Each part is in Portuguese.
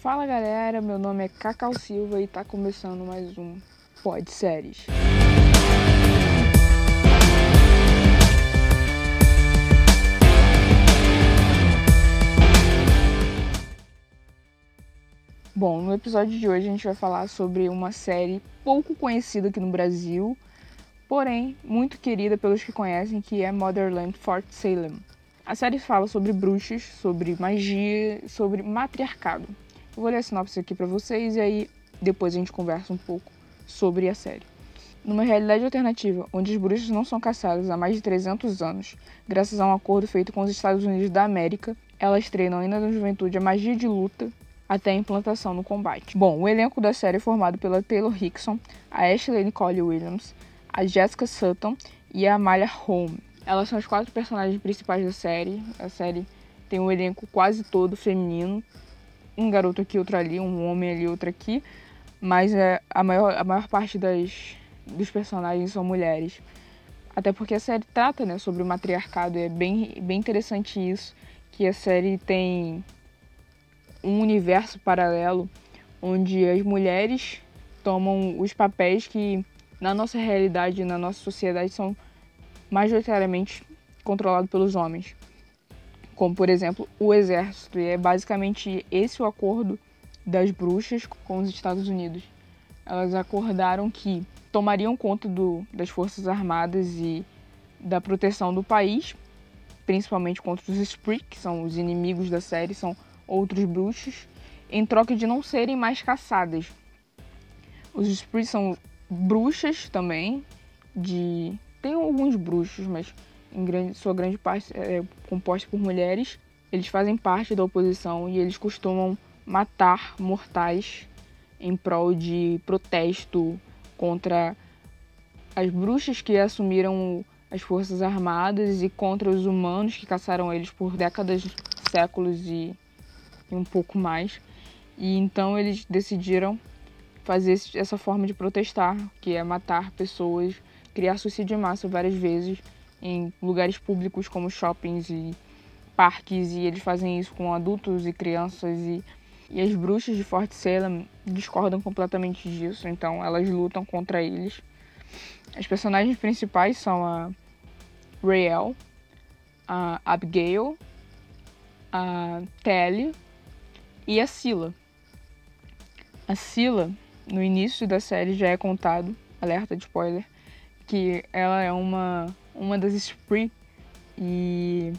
Fala galera, meu nome é Cacau Silva e tá começando mais um Pod Séries. Bom, no episódio de hoje a gente vai falar sobre uma série pouco conhecida aqui no Brasil, porém muito querida pelos que conhecem, que é Motherland Fort Salem. A série fala sobre bruxas, sobre magia, sobre matriarcado. Vou ler a sinopse aqui para vocês e aí depois a gente conversa um pouco sobre a série. Numa realidade alternativa, onde as bruxas não são caçadas há mais de 300 anos, graças a um acordo feito com os Estados Unidos da América, elas treinam ainda na juventude a magia de luta até a implantação no combate. Bom, o elenco da série é formado pela Taylor Hickson, a Ashley Nicole Williams, a Jessica Sutton e a Amalia Home. Elas são as quatro personagens principais da série. A série tem um elenco quase todo feminino. Um garoto aqui, outro ali, um homem ali, outro aqui. Mas é, a, maior, a maior parte das, dos personagens são mulheres. Até porque a série trata né, sobre o matriarcado. E é bem, bem interessante isso. Que a série tem um universo paralelo onde as mulheres tomam os papéis que na nossa realidade, na nossa sociedade, são majoritariamente controlado pelos homens, como por exemplo o exército. E é basicamente esse o acordo das bruxas com os Estados Unidos. Elas acordaram que tomariam conta do, das forças armadas e da proteção do país, principalmente contra os Spree, que são os inimigos da série, são outros bruxos, em troca de não serem mais caçadas. Os Spree são bruxas também, de tem alguns bruxos, mas em grande, sua grande parte é composta por mulheres. Eles fazem parte da oposição e eles costumam matar mortais em prol de protesto contra as bruxas que assumiram as forças armadas e contra os humanos que caçaram eles por décadas, séculos e, e um pouco mais. E então eles decidiram fazer essa forma de protestar, que é matar pessoas criar suicídio em massa várias vezes em lugares públicos como shoppings e parques e eles fazem isso com adultos e crianças e, e as bruxas de Fort Salem discordam completamente disso, então elas lutam contra eles. As personagens principais são a Rael, a Abigail, a Telly e a Sila. A Sila, no início da série já é contado, alerta de spoiler, que ela é uma, uma das Spree e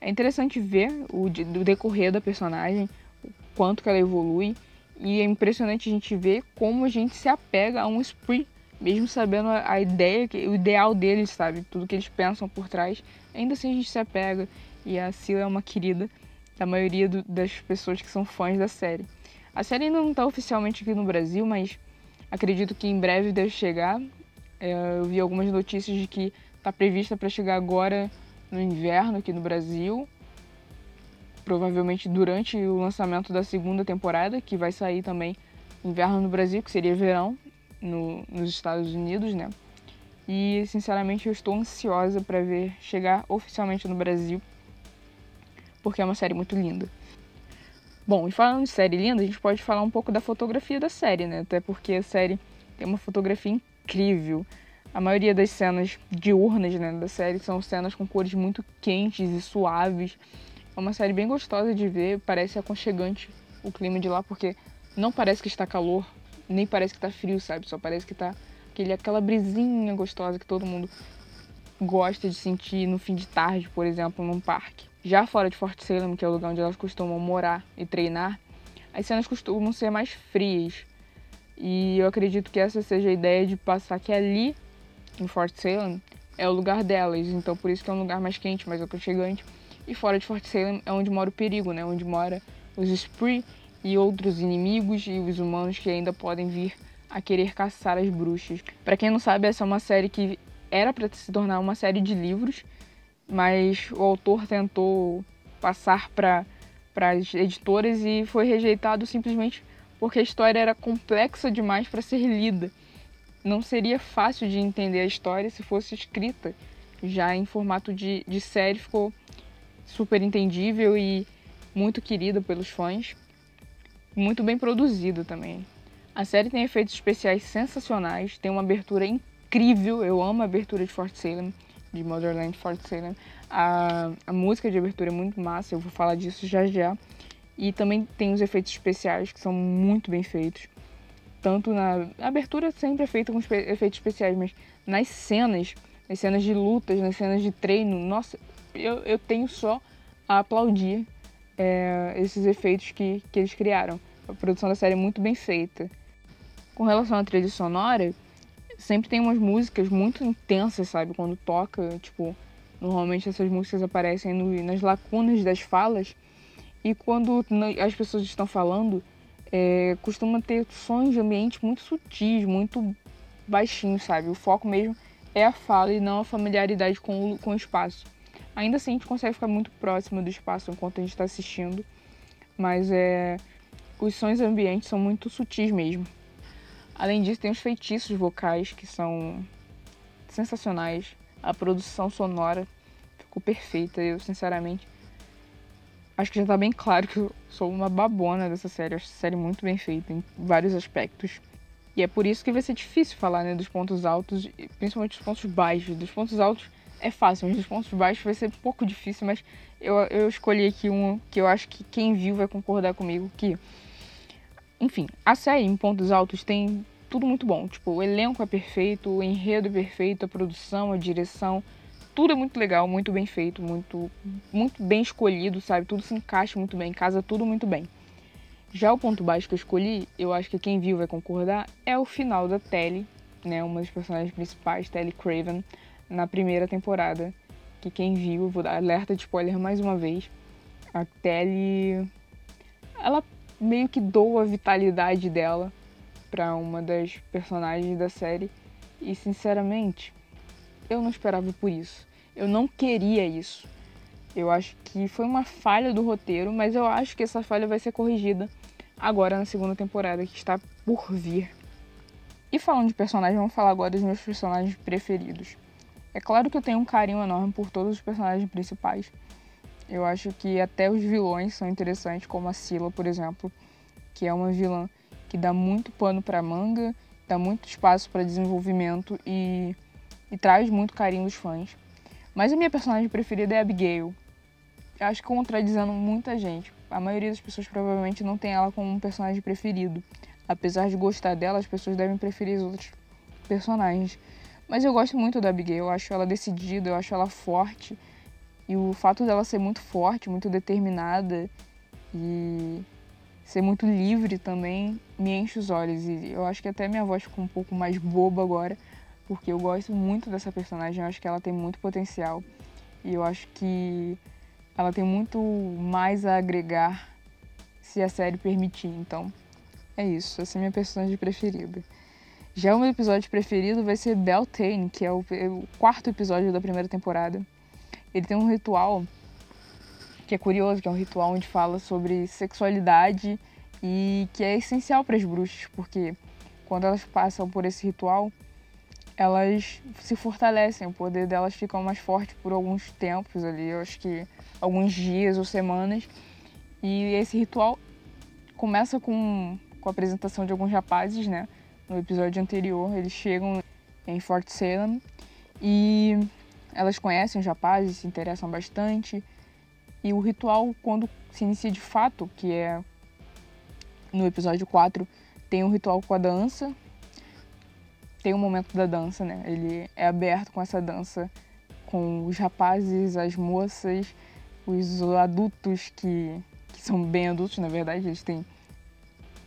é interessante ver o, decorrer da personagem, o quanto que ela evolui e é impressionante a gente ver como a gente se apega a um Spree, mesmo sabendo a, a ideia, o ideal deles, sabe? Tudo que eles pensam por trás, ainda assim a gente se apega e a Sila é uma querida da maioria do, das pessoas que são fãs da série. A série ainda não está oficialmente aqui no Brasil, mas acredito que em breve deve chegar. É, eu vi algumas notícias de que está prevista para chegar agora no inverno aqui no Brasil, provavelmente durante o lançamento da segunda temporada, que vai sair também inverno no Brasil, que seria verão no, nos Estados Unidos, né? E sinceramente eu estou ansiosa para ver chegar oficialmente no Brasil, porque é uma série muito linda. Bom, e falando de série linda, a gente pode falar um pouco da fotografia da série, né? Até porque a série tem uma fotografia incrível. A maioria das cenas diurnas né, da série são cenas com cores muito quentes e suaves. É uma série bem gostosa de ver, parece aconchegante o clima de lá, porque não parece que está calor, nem parece que está frio, sabe? Só parece que está aquela brisinha gostosa que todo mundo gosta de sentir no fim de tarde, por exemplo, num parque. Já fora de Fort Salem, que é o lugar onde elas costumam morar e treinar, as cenas costumam ser mais frias, e eu acredito que essa seja a ideia de passar que ali, em Fort Salem, é o lugar delas. Então por isso que é um lugar mais quente, mais aconchegante. E fora de Fort Salem é onde mora o perigo, né? Onde mora os Spree e outros inimigos e os humanos que ainda podem vir a querer caçar as bruxas. Para quem não sabe, essa é uma série que era para se tornar uma série de livros, mas o autor tentou passar para as editoras e foi rejeitado simplesmente porque a história era complexa demais para ser lida. Não seria fácil de entender a história se fosse escrita. Já em formato de, de série ficou super entendível e muito querida pelos fãs. muito bem produzido também. A série tem efeitos especiais sensacionais, tem uma abertura incrível, eu amo a abertura de Fort Salem, de Motherland Fort Salem. A, a música de abertura é muito massa, eu vou falar disso já já. E também tem os efeitos especiais que são muito bem feitos. Tanto na a abertura sempre é feita com efeitos especiais, mas nas cenas, nas cenas de lutas, nas cenas de treino, nossa, eu, eu tenho só a aplaudir é, esses efeitos que, que eles criaram. A produção da série é muito bem feita. Com relação à trilha sonora, sempre tem umas músicas muito intensas, sabe? Quando toca, tipo, normalmente essas músicas aparecem no, nas lacunas das falas. E quando as pessoas estão falando, é, costuma ter sons de ambiente muito sutis, muito baixinhos, sabe? O foco mesmo é a fala e não a familiaridade com o, com o espaço. Ainda assim, a gente consegue ficar muito próximo do espaço enquanto a gente está assistindo, mas é, os sons ambientes são muito sutis mesmo. Além disso, tem os feitiços vocais que são sensacionais. A produção sonora ficou perfeita. Eu, sinceramente, acho que já está bem claro que eu sou uma babona dessa série. Acho essa série muito bem feita em vários aspectos. E é por isso que vai ser difícil falar né, dos pontos altos, principalmente dos pontos baixos. Dos pontos altos é fácil, mas dos pontos baixos vai ser pouco difícil. Mas eu, eu escolhi aqui um que eu acho que quem viu vai concordar comigo que enfim, a série em pontos altos tem tudo muito bom. Tipo, o elenco é perfeito, o enredo é perfeito, a produção, a direção, tudo é muito legal, muito bem feito, muito, muito bem escolhido, sabe? Tudo se encaixa muito bem, casa tudo muito bem. Já o ponto baixo que eu escolhi, eu acho que quem viu vai concordar, é o final da Telly, né? Uma das personagens principais, Telly Craven, na primeira temporada. Que quem viu, vou dar alerta de spoiler mais uma vez. A Telly. Ela meio que doa a vitalidade dela para uma das personagens da série e sinceramente eu não esperava por isso. Eu não queria isso. Eu acho que foi uma falha do roteiro, mas eu acho que essa falha vai ser corrigida agora na segunda temporada que está por vir. E falando de personagens, vamos falar agora dos meus personagens preferidos. É claro que eu tenho um carinho enorme por todos os personagens principais, eu acho que até os vilões são interessantes, como a Sila, por exemplo, que é uma vilã que dá muito pano para manga, dá muito espaço para desenvolvimento e, e traz muito carinho dos fãs. Mas a minha personagem preferida é Abigail. Eu acho que contradizendo muita gente. A maioria das pessoas provavelmente não tem ela como um personagem preferido. Apesar de gostar dela, as pessoas devem preferir os outros personagens. Mas eu gosto muito da Abigail, eu acho ela decidida, eu acho ela forte e o fato dela ser muito forte, muito determinada e ser muito livre também me enche os olhos. E eu acho que até minha voz ficou um pouco mais boba agora, porque eu gosto muito dessa personagem, eu acho que ela tem muito potencial. E eu acho que ela tem muito mais a agregar se a série permitir. Então, é isso. Essa é a minha personagem preferida. Já o meu episódio preferido vai ser Beltane, que é o, quarto episódio da primeira temporada ele tem um ritual que é curioso, que é um ritual onde fala sobre sexualidade e que é essencial para as bruxas, porque quando elas passam por esse ritual, elas se fortalecem, o poder delas fica mais forte por alguns tempos ali, eu acho que alguns dias ou semanas. E esse ritual começa com, com a apresentação de alguns rapazes, né? No episódio anterior, eles chegam em Fort Salem e elas conhecem os rapazes, se interessam bastante. E o ritual, quando se inicia de fato, que é no episódio 4, tem um ritual com a dança. Tem um momento da dança, né? Ele é aberto com essa dança com os rapazes, as moças, os adultos que, que são bem adultos, na verdade, eles têm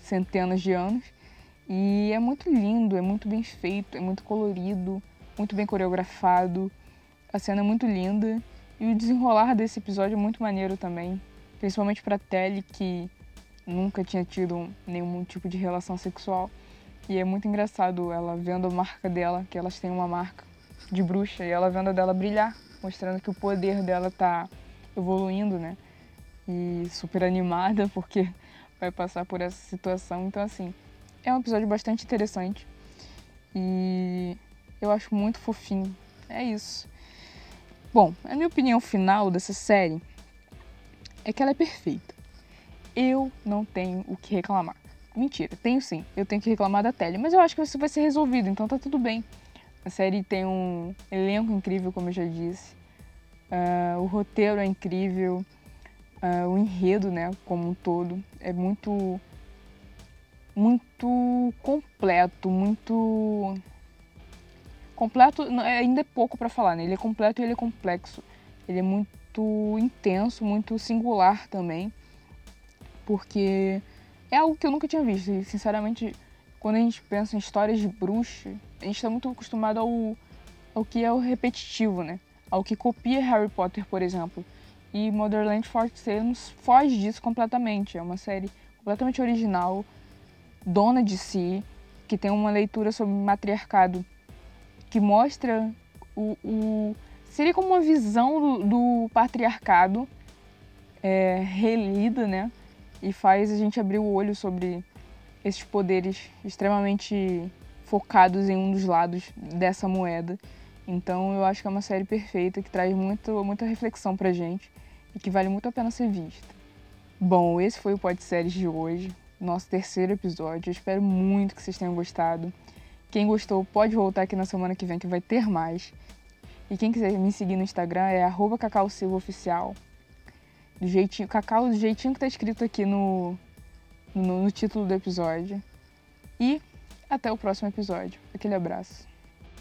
centenas de anos. E é muito lindo, é muito bem feito, é muito colorido, muito bem coreografado. A cena é muito linda e o desenrolar desse episódio é muito maneiro também, principalmente para Telly que nunca tinha tido nenhum tipo de relação sexual. E é muito engraçado ela vendo a marca dela, que elas têm uma marca de bruxa, e ela vendo a dela brilhar, mostrando que o poder dela tá evoluindo, né? E super animada porque vai passar por essa situação. Então, assim, é um episódio bastante interessante e eu acho muito fofinho. É isso. Bom, a minha opinião final dessa série é que ela é perfeita. eu não tenho o que reclamar. Mentira, tenho sim. Eu tenho que reclamar da tele, mas eu acho que isso vai ser resolvido, então tá tudo bem. A série tem um elenco incrível, como eu já disse. Uh, o roteiro é incrível. Uh, o enredo, né, como um todo, é muito muito completo, muito completo ainda é pouco para falar, né? Ele é completo e ele é complexo. Ele é muito intenso, muito singular também, porque é algo que eu nunca tinha visto. E, sinceramente, quando a gente pensa em histórias de bruxa, a gente está muito acostumado ao, ao que é o repetitivo, né? Ao que copia Harry Potter, por exemplo. E Motherland Fort Salem foge disso completamente. É uma série completamente original, dona de si, que tem uma leitura sobre matriarcado que mostra o, o seria como uma visão do, do patriarcado é, relida, né? E faz a gente abrir o olho sobre esses poderes extremamente focados em um dos lados dessa moeda. Então eu acho que é uma série perfeita que traz muito, muita reflexão pra gente e que vale muito a pena ser vista. Bom, esse foi o Pod Séries de hoje, nosso terceiro episódio. Eu espero muito que vocês tenham gostado. Quem gostou pode voltar aqui na semana que vem que vai ter mais. E quem quiser me seguir no Instagram é cacausilvaoficial. Do jeitinho, cacau do jeitinho que tá escrito aqui no, no, no título do episódio. E até o próximo episódio. Aquele abraço.